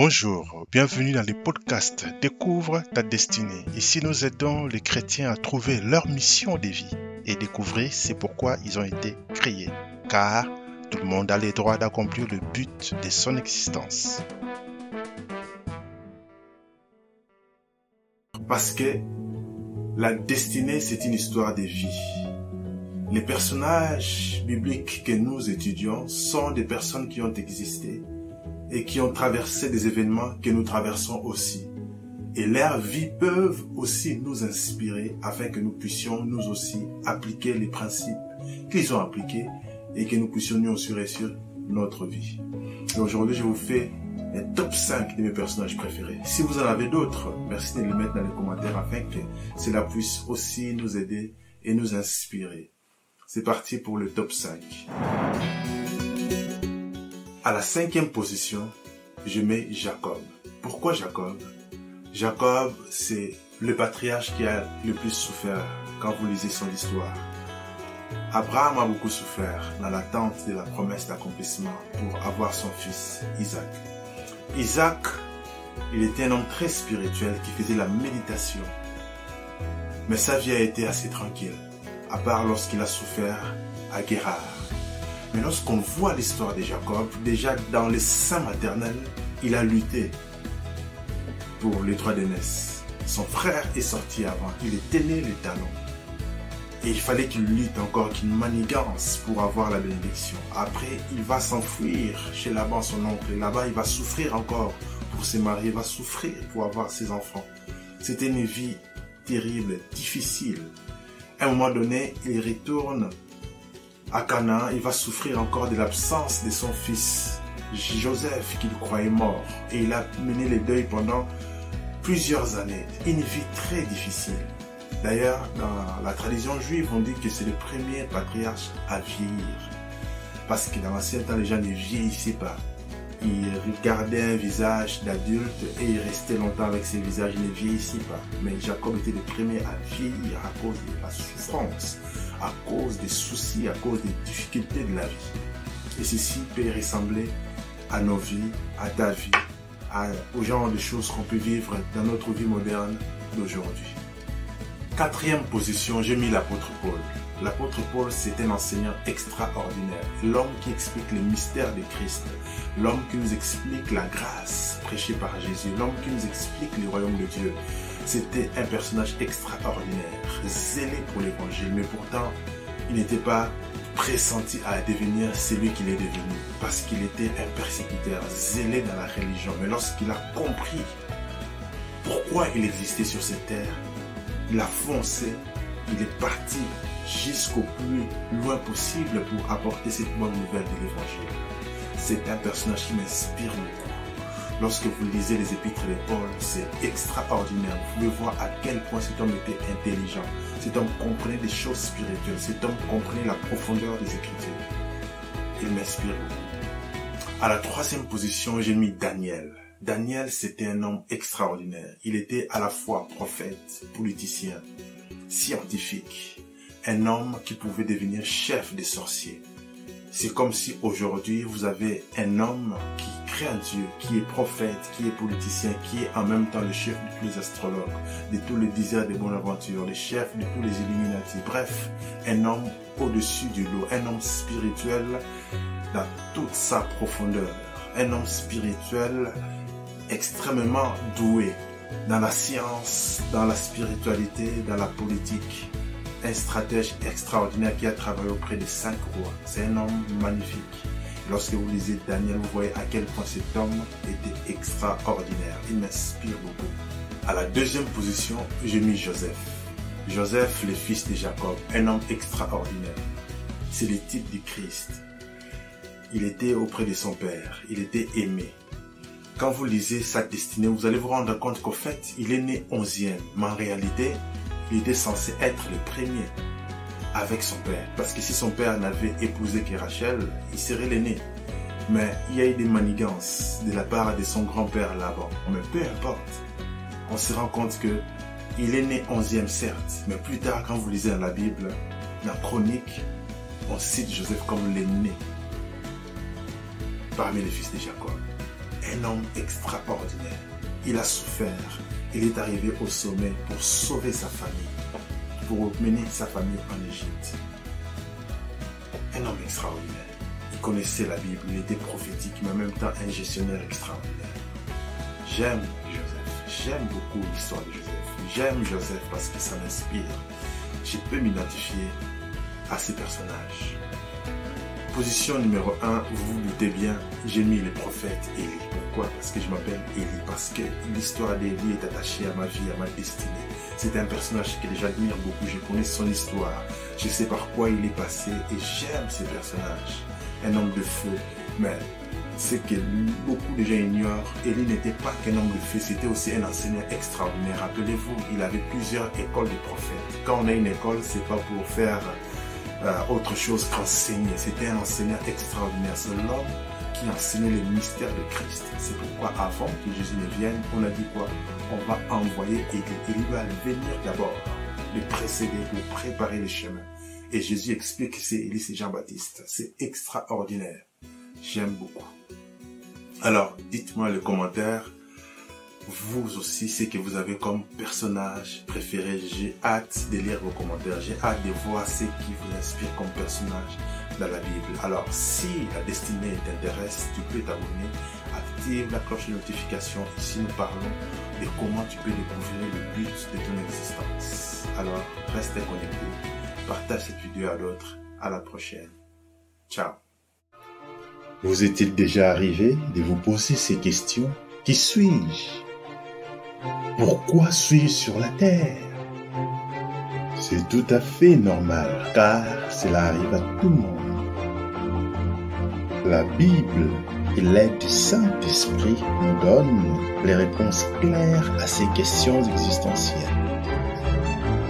Bonjour, bienvenue dans le podcast Découvre ta destinée. Ici, nous aidons les chrétiens à trouver leur mission de vie et découvrir c'est pourquoi ils ont été créés. Car tout le monde a le droit d'accomplir le but de son existence. Parce que la destinée, c'est une histoire de vie. Les personnages bibliques que nous étudions sont des personnes qui ont existé et qui ont traversé des événements que nous traversons aussi. Et leurs vies peuvent aussi nous inspirer afin que nous puissions nous aussi appliquer les principes qu'ils ont appliqués et que nous puissions nous assurer sur notre vie. Aujourd'hui, je vous fais un top 5 de mes personnages préférés. Si vous en avez d'autres, merci de les mettre dans les commentaires afin que cela puisse aussi nous aider et nous inspirer. C'est parti pour le top 5. À la cinquième position, je mets Jacob. Pourquoi Jacob? Jacob, c'est le patriarche qui a le plus souffert quand vous lisez son histoire. Abraham a beaucoup souffert dans l'attente de la promesse d'accomplissement pour avoir son fils Isaac. Isaac, il était un homme très spirituel qui faisait la méditation. Mais sa vie a été assez tranquille, à part lorsqu'il a souffert à Guérard. Mais lorsqu'on voit l'histoire de Jacob, déjà dans les seins maternels, il a lutté pour les droits d'aînesse. Son frère est sorti avant, il né les talons. Et il fallait qu'il lutte encore, qu'il manigance pour avoir la bénédiction. Après, il va s'enfuir chez Laban, son oncle. Là-bas, il va souffrir encore pour se marier, il va souffrir pour avoir ses enfants. C'était une vie terrible, difficile. À un moment donné, il retourne à Canaan, il va souffrir encore de l'absence de son fils Joseph qu'il croyait mort. Et il a mené le deuil pendant plusieurs années. Une vie très difficile. D'ailleurs, dans la tradition juive, on dit que c'est le premier patriarche à vieillir. Parce que dans l'ancien temps, les gens ne vieillissaient pas. Ils regardaient un visage d'adulte et ils restaient longtemps avec ces visages, ils ne vieillissaient pas. Mais Jacob était le premier à vieillir à cause de la souffrance, à cause des soucis, à cause des difficultés de la vie. Et ceci peut ressembler à nos vies, à ta vie, au genre de choses qu'on peut vivre dans notre vie moderne d'aujourd'hui. Quatrième position, j'ai mis l'apôtre Paul. L'apôtre Paul, c'est un enseignant extraordinaire, l'homme qui explique le mystère de Christ, l'homme qui nous explique la grâce prêchée par Jésus, l'homme qui nous explique le royaume de Dieu. C'était un personnage extraordinaire, zélé pour l'évangile, mais pourtant, il n'était pas pressenti à devenir celui qu'il est devenu, parce qu'il était un persécuteur, zélé dans la religion. Mais lorsqu'il a compris pourquoi il existait sur cette terre, il a foncé, il est parti jusqu'au plus loin possible pour apporter cette bonne nouvelle de l'évangile. C'est un personnage qui m'inspire beaucoup. Lorsque vous lisez les épîtres de Paul, c'est extraordinaire. Vous pouvez voir à quel point cet homme était intelligent. Cet homme comprenait des choses spirituelles. Cet homme comprenait la profondeur des Écritures. Il m'inspire. À la troisième position, j'ai mis Daniel. Daniel, c'était un homme extraordinaire. Il était à la fois prophète, politicien, scientifique, un homme qui pouvait devenir chef des sorciers. C'est comme si aujourd'hui vous avez un homme qui crée un Dieu, qui est prophète, qui est politicien, qui est en même temps le chef de tous les astrologues, de tous les désirs de Bonaventure, le chef de tous les Illuminati. Bref, un homme au-dessus du lot, un homme spirituel dans toute sa profondeur, un homme spirituel extrêmement doué dans la science, dans la spiritualité, dans la politique. Un stratège extraordinaire qui a travaillé auprès des cinq rois. C'est un homme magnifique. Lorsque vous lisez Daniel, vous voyez à quel point cet homme était extraordinaire. Il m'inspire beaucoup. À la deuxième position, j'ai mis Joseph. Joseph, le fils de Jacob, un homme extraordinaire. C'est le type du Christ. Il était auprès de son père. Il était aimé quand vous lisez sa destinée, vous allez vous rendre compte qu'au fait, il est né onzième. Mais en réalité, il était censé être le premier avec son père. Parce que si son père n'avait épousé que Rachel, il serait l'aîné. Mais il y a eu des manigances de la part de son grand-père là-bas. Mais peu importe. On se rend compte que il est né onzième certes. Mais plus tard, quand vous lisez dans la Bible, la chronique, on cite Joseph comme l'aîné parmi les fils de Jacob un homme extraordinaire. Il a souffert. Il est arrivé au sommet pour sauver sa famille, pour mener sa famille en Égypte. Un homme extraordinaire. Il connaissait la Bible, il était prophétique, mais en même temps un gestionnaire extraordinaire. J'aime Joseph. J'aime beaucoup l'histoire de Joseph. J'aime Joseph parce que ça m'inspire. Je peux m'identifier à ces personnages. Position numéro 1, vous vous doutez bien, j'ai mis les prophètes Élie. Pourquoi? Parce que je m'appelle Élie. Parce que l'histoire d'Élie est attachée à ma vie, à ma destinée. C'est un personnage que j'admire beaucoup. Je connais son histoire. Je sais par quoi il est passé et j'aime ces personnages. Un homme de feu. Mais ce que beaucoup de gens ignorent, Élie n'était pas qu'un homme de feu, c'était aussi un enseignant extraordinaire. Rappelez-vous, il avait plusieurs écoles de prophètes. Quand on a une école, c'est pas pour faire euh, autre chose qu'enseigner. C'était un enseignant extraordinaire. C'est l'homme qui enseignait les mystères de Christ. C'est pourquoi avant que Jésus ne vienne, on a dit quoi? On va envoyer et Il va venir d'abord, les précéder, pour préparer les chemins. Et Jésus explique que c'est Élie et Jean-Baptiste. C'est extraordinaire. J'aime beaucoup. Alors, dites-moi le commentaire vous aussi ce que vous avez comme personnage préféré. J'ai hâte de lire vos commentaires. J'ai hâte de voir ce qui vous inspire comme personnage dans la Bible. Alors, si la destinée t'intéresse, tu peux t'abonner. Active la cloche de notification. Ici, nous parlons de comment tu peux découvrir le but de ton existence. Alors, reste connecté. Partage cette vidéo à d'autres. À la prochaine. Ciao. Vous est-il déjà arrivé de vous poser ces questions? Qui suis-je? Pourquoi suis-je sur la terre? C'est tout à fait normal car cela arrive à tout le monde. La Bible et l'aide du Saint-Esprit nous donnent les réponses claires à ces questions existentielles.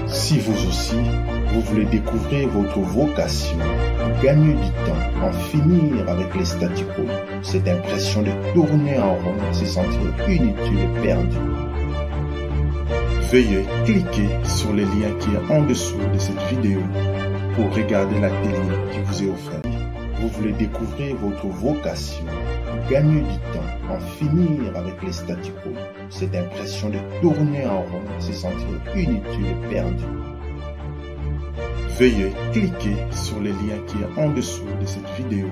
Si vous aussi, vous voulez découvrir votre vocation, gagner du temps, en finir avec les statu quo, cette impression de tourner en rond, se sentir inutile et perdu, Veuillez cliquer sur le lien qui est en dessous de cette vidéo pour regarder la télé qui vous est offerte. Vous voulez découvrir votre vocation, gagner du temps, en finir avec les statu quo, cette impression de tourner en rond, se sentir inutile et perdu. Veuillez cliquer sur le lien qui est en dessous de cette vidéo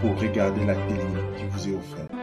pour regarder la télé qui vous est offerte.